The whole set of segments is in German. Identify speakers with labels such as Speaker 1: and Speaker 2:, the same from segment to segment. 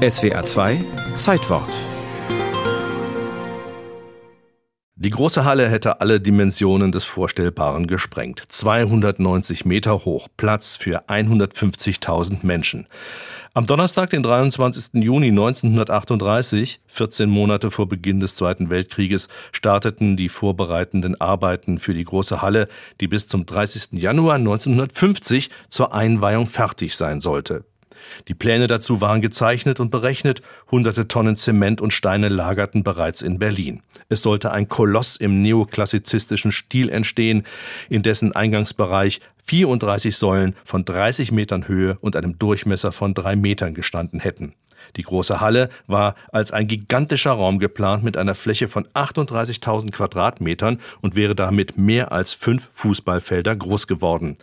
Speaker 1: SWA 2 Zeitwort
Speaker 2: Die große Halle hätte alle Dimensionen des Vorstellbaren gesprengt. 290 Meter hoch, Platz für 150.000 Menschen. Am Donnerstag, den 23. Juni 1938, 14 Monate vor Beginn des Zweiten Weltkrieges, starteten die vorbereitenden Arbeiten für die große Halle, die bis zum 30. Januar 1950 zur Einweihung fertig sein sollte. Die Pläne dazu waren gezeichnet und berechnet, hunderte Tonnen Zement und Steine lagerten bereits in Berlin. Es sollte ein Koloss im neoklassizistischen Stil entstehen, in dessen Eingangsbereich 34 Säulen von 30 Metern Höhe und einem Durchmesser von drei Metern gestanden hätten. Die große Halle war als ein gigantischer Raum geplant mit einer Fläche von 38.000 Quadratmetern und wäre damit mehr als fünf Fußballfelder groß geworden.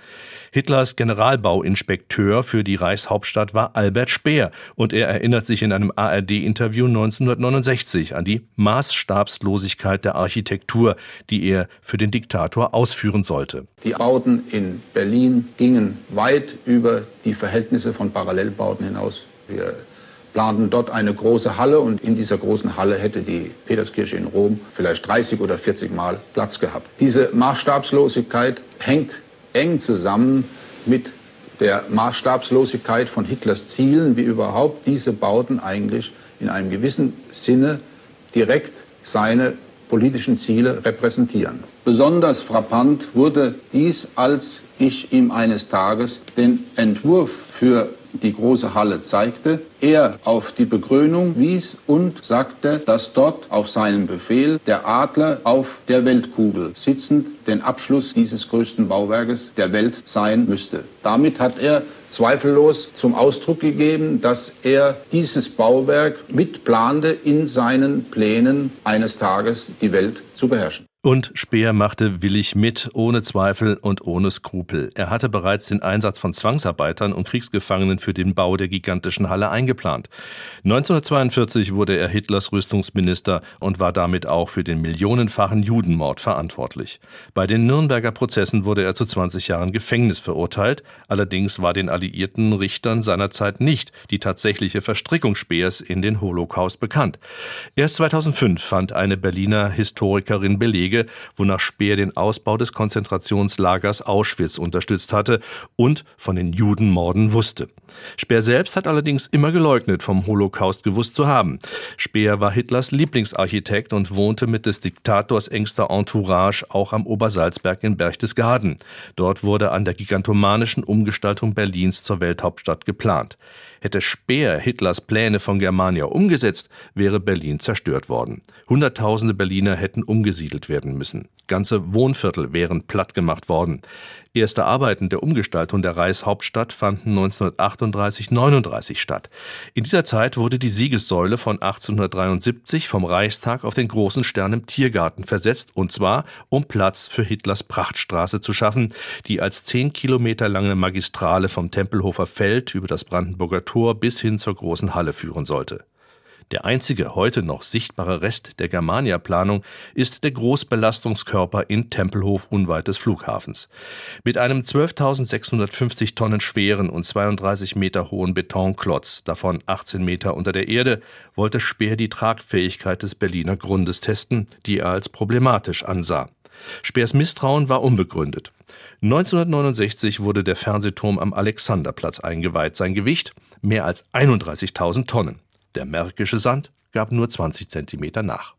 Speaker 2: Hitlers Generalbauinspekteur für die Reichshauptstadt war Albert Speer und er erinnert sich in einem ARD-Interview 1969 an die Maßstabslosigkeit der Architektur, die er für den Diktator ausführen sollte.
Speaker 3: Die Bauten in Berlin gingen weit über die Verhältnisse von Parallelbauten hinaus. Wir planten dort eine große Halle und in dieser großen Halle hätte die Peterskirche in Rom vielleicht 30 oder 40 Mal Platz gehabt. Diese Maßstabslosigkeit hängt eng zusammen mit der Maßstabslosigkeit von Hitlers Zielen, wie überhaupt diese Bauten eigentlich in einem gewissen Sinne direkt seine politischen Ziele repräsentieren. Besonders frappant wurde dies, als ich ihm eines Tages den Entwurf für die große Halle zeigte, er auf die Begrünung wies und sagte, dass dort auf seinen Befehl der Adler auf der Weltkugel sitzend den Abschluss dieses größten Bauwerkes der Welt sein müsste. Damit hat er zweifellos zum Ausdruck gegeben, dass er dieses Bauwerk mitplante, in seinen Plänen eines Tages die Welt zu beherrschen.
Speaker 2: Und Speer machte willig mit, ohne Zweifel und ohne Skrupel. Er hatte bereits den Einsatz von Zwangsarbeitern und Kriegsgefangenen für den Bau der gigantischen Halle eingeplant. 1942 wurde er Hitlers Rüstungsminister und war damit auch für den millionenfachen Judenmord verantwortlich. Bei den Nürnberger Prozessen wurde er zu 20 Jahren Gefängnis verurteilt. Allerdings war den alliierten Richtern seinerzeit nicht die tatsächliche Verstrickung Speers in den Holocaust bekannt. Erst 2005 fand eine Berliner Historikerin Belege, Belege, wonach Speer den Ausbau des Konzentrationslagers Auschwitz unterstützt hatte und von den Judenmorden wusste. Speer selbst hat allerdings immer geleugnet, vom Holocaust gewusst zu haben. Speer war Hitlers Lieblingsarchitekt und wohnte mit des Diktators engster Entourage auch am Obersalzberg in Berchtesgaden. Dort wurde an der gigantomanischen Umgestaltung Berlins zur Welthauptstadt geplant. Hätte Speer Hitlers Pläne von Germania umgesetzt, wäre Berlin zerstört worden. Hunderttausende Berliner hätten umgesiedelt werden müssen. Ganze Wohnviertel wären plattgemacht worden. Erste Arbeiten der Umgestaltung der Reichshauptstadt fanden 1938-39 statt. In dieser Zeit wurde die Siegessäule von 1873 vom Reichstag auf den großen Stern im Tiergarten versetzt, und zwar um Platz für Hitlers Prachtstraße zu schaffen, die als zehn Kilometer lange Magistrale vom Tempelhofer Feld über das Brandenburger Tor bis hin zur großen Halle führen sollte. Der einzige heute noch sichtbare Rest der Germania-Planung ist der Großbelastungskörper in Tempelhof unweit des Flughafens. Mit einem 12.650 Tonnen schweren und 32 Meter hohen Betonklotz, davon 18 Meter unter der Erde, wollte Speer die Tragfähigkeit des Berliner Grundes testen, die er als problematisch ansah. Speers Misstrauen war unbegründet. 1969 wurde der Fernsehturm am Alexanderplatz eingeweiht. Sein Gewicht mehr als 31.000 Tonnen. Der Märkische Sand gab nur 20 Zentimeter nach.